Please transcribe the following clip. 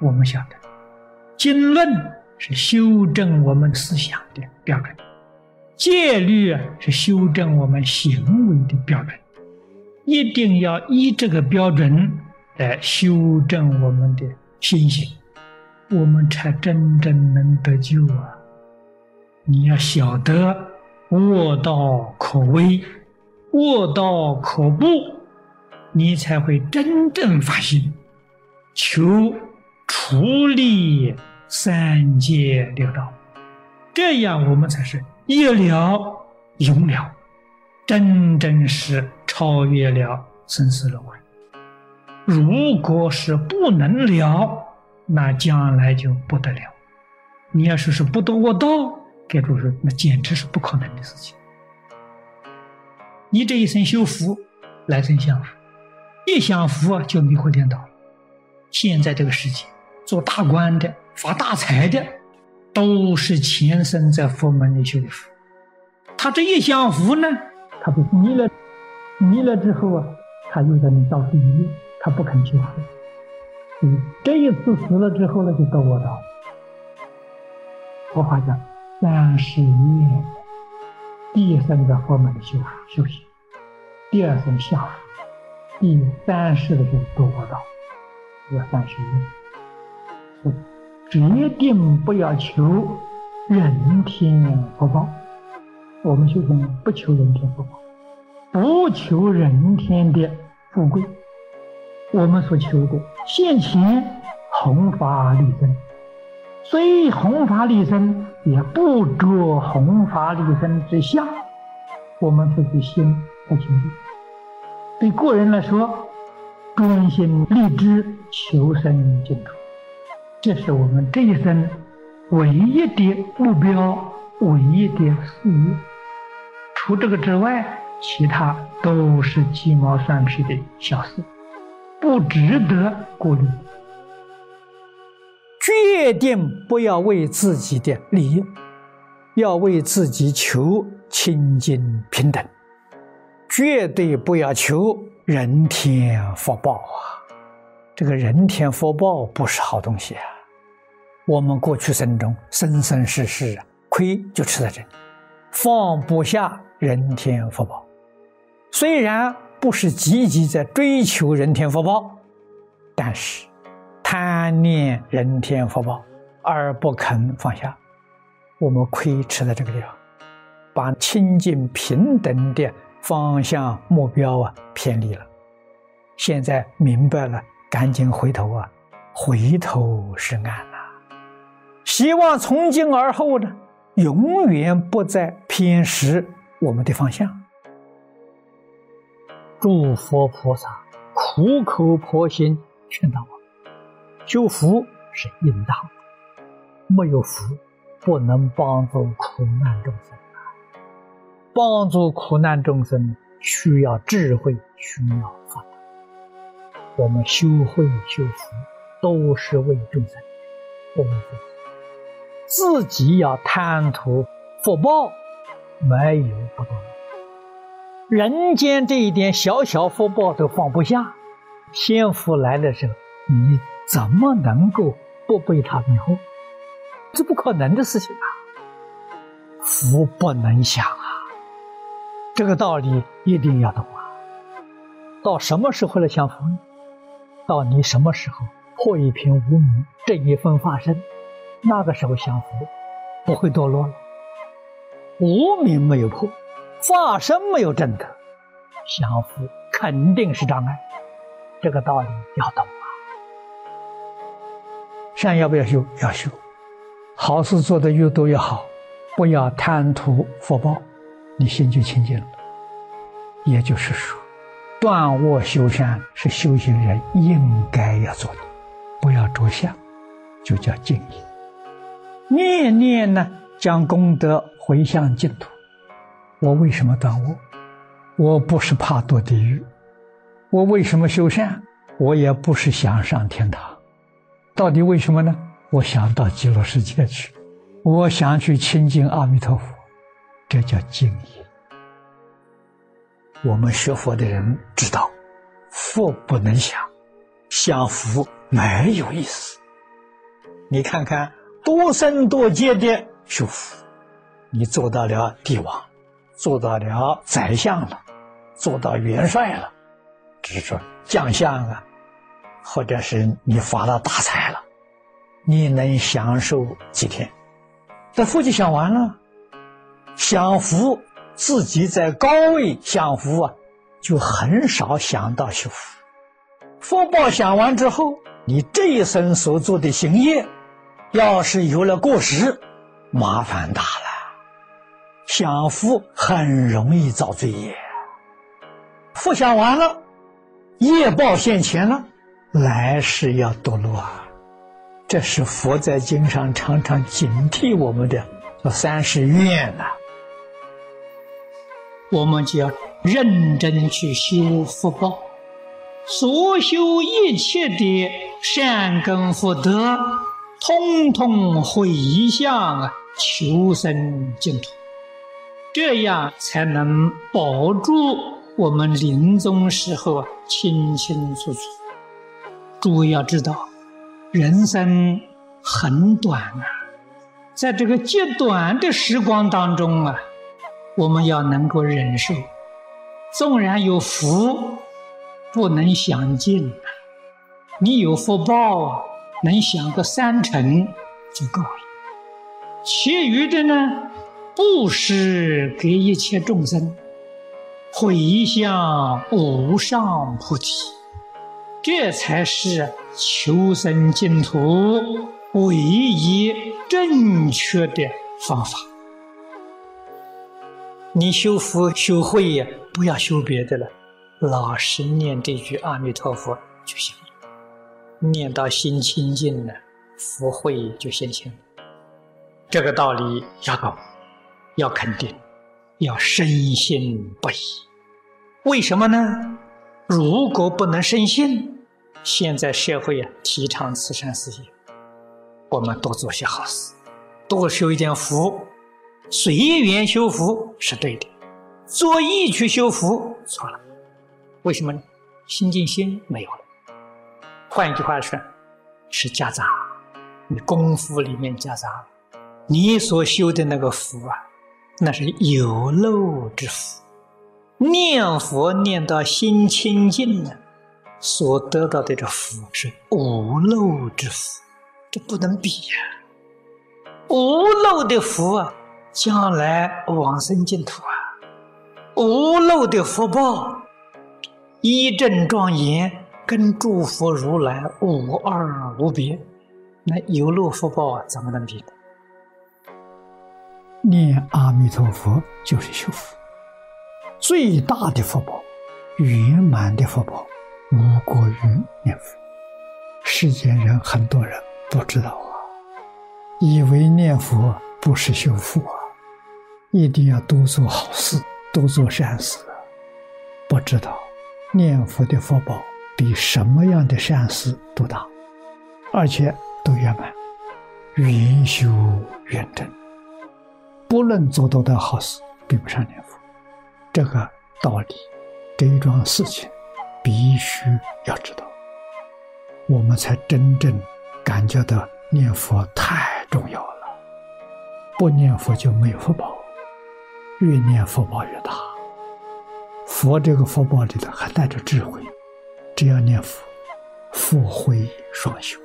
我们晓得，经论是修正我们思想的标准，戒律是修正我们行为的标准，一定要依这个标准来修正我们的心性，我们才真正能得救啊！你要晓得，卧道可危，卧道可怖，你才会真正发心求。除离三界六道，这样我们才是一了永了，真正是超越了生死轮回。如果是不能了，那将来就不得了。你要说是不得我道，该住说那简直是不可能的事情。你这一生修福，来生享福，一享福就迷惑颠倒。现在这个世界。做大官的、发大财的，都是前生在佛门里修的福。他这一享福呢，他不迷了，迷了之后啊，他又在那造地狱，他不肯修福。嗯，这一次死了之后呢，就到我道。佛法讲三十年，第一生在佛门里修修行，第二生下福，第三世的时候到我道，要三十年。决定不要求人天福报，我们修行不求人天福报，不求人天的富贵，我们所求的现前弘法利生，虽弘法利生，也不着弘法利生之相，我们自己心不求的。对个人来说，专心立志求生净土。这是我们这一生唯一的目标，唯一的事业。除这个之外，其他都是鸡毛蒜皮的小事，不值得顾虑。决定不要为自己的利益，要为自己求清净平等，绝对不要求人天福报啊！这个人天福报不是好东西啊！我们过去生中生生世世啊亏就吃在这里，放不下人天福报。虽然不是积极在追求人天福报，但是贪念人天福报而不肯放下，我们亏吃在这个地方，把清净平等的方向目标啊偏离了。现在明白了，赶紧回头啊，回头是岸。希望从今而后呢，永远不再偏失我们的方向。诸佛菩萨苦口婆心劝导我，修福是应当，没有福不能帮助苦难众生。帮助苦难众生需要智慧，需要法。我们修慧修福都是为众生，不为。自己要贪图福报，没有不懂。人间这一点小小福报都放不下，天福来的时候，你怎么能够不被他迷惑？这不可能的事情啊！福不能享啊！这个道理一定要懂啊！到什么时候来享福呢？到你什么时候破一片无名，这一份发生。那个时候享福不会堕落了，无名没有破，法身没有证得，享福肯定是障碍。这个道理要懂啊！善要不要修？要修。好事做得越多越好，不要贪图福报，你心就清净了。也就是说，断恶修善是修行人应该要做的，不要着相，就叫敬业。念念呢，将功德回向净土。我为什么断我？我不是怕堕地狱。我为什么修善？我也不是想上天堂。到底为什么呢？我想到极乐世界去，我想去亲近阿弥陀佛。这叫敬业。我们学佛的人知道，福不能享，享福没有意思。你看看多生多劫的修福，你做到了帝王，做到了宰相了，做到元帅了，只是说将相啊，或者是你发了大财了，你能享受几天？这福就享完了，享福自己在高位享福啊，就很少想到修福。福报享完之后，你这一生所做的行业，要是有了过失，麻烦大了。享福很容易造罪业，福享完了，业报现前了，来世要堕落啊！这是佛在经上常常警惕我们的，叫三十愿呐。我们就要认真去修福报。所修一切的善根福德，通通回向啊，求生净土，这样才能保住我们临终时候啊清清楚楚。诸位要知道，人生很短啊，在这个极短的时光当中啊，我们要能够忍受，纵然有福。不能享尽，你有福报啊，能享个三成就够了。其余的呢，布施给一切众生，回向无上菩提，这才是求生净土唯一正确的方法。你修福修慧，不要修别的了。老实念这句阿弥陀佛就行了，念到心清净了，福慧就现前。这个道理要懂，要肯定，要深信不疑。为什么呢？如果不能深信，现在社会啊提倡慈善事业，我们多做些好事，多修一点福，随缘修福是对的，做义去修福错了。为什么呢？心静心没有了。换一句话说，是夹杂，你功夫里面夹杂。你所修的那个福啊，那是有漏之福。念佛念到心清净了，所得到的这福是无漏之福，这不能比呀。无漏的福啊，将来往生净土啊，无漏的福报。一正庄严，跟诸佛如来无二无别，那有漏福报怎么能比？念阿弥陀佛就是修福，最大的福报，圆满的福报，无过于念佛。世间人很多人不知道啊，以为念佛不是修福啊，一定要多做好事，多做善事，不知道。念佛的福报比什么样的善事都大，而且都圆满，圆修圆证。不论做多大好事，比不上念佛。这个道理，这一桩事情，必须要知道，我们才真正感觉到念佛太重要了。不念佛就没有福报，越念佛报越大。佛这个福报里头还带着智慧，只要念佛，福慧双修。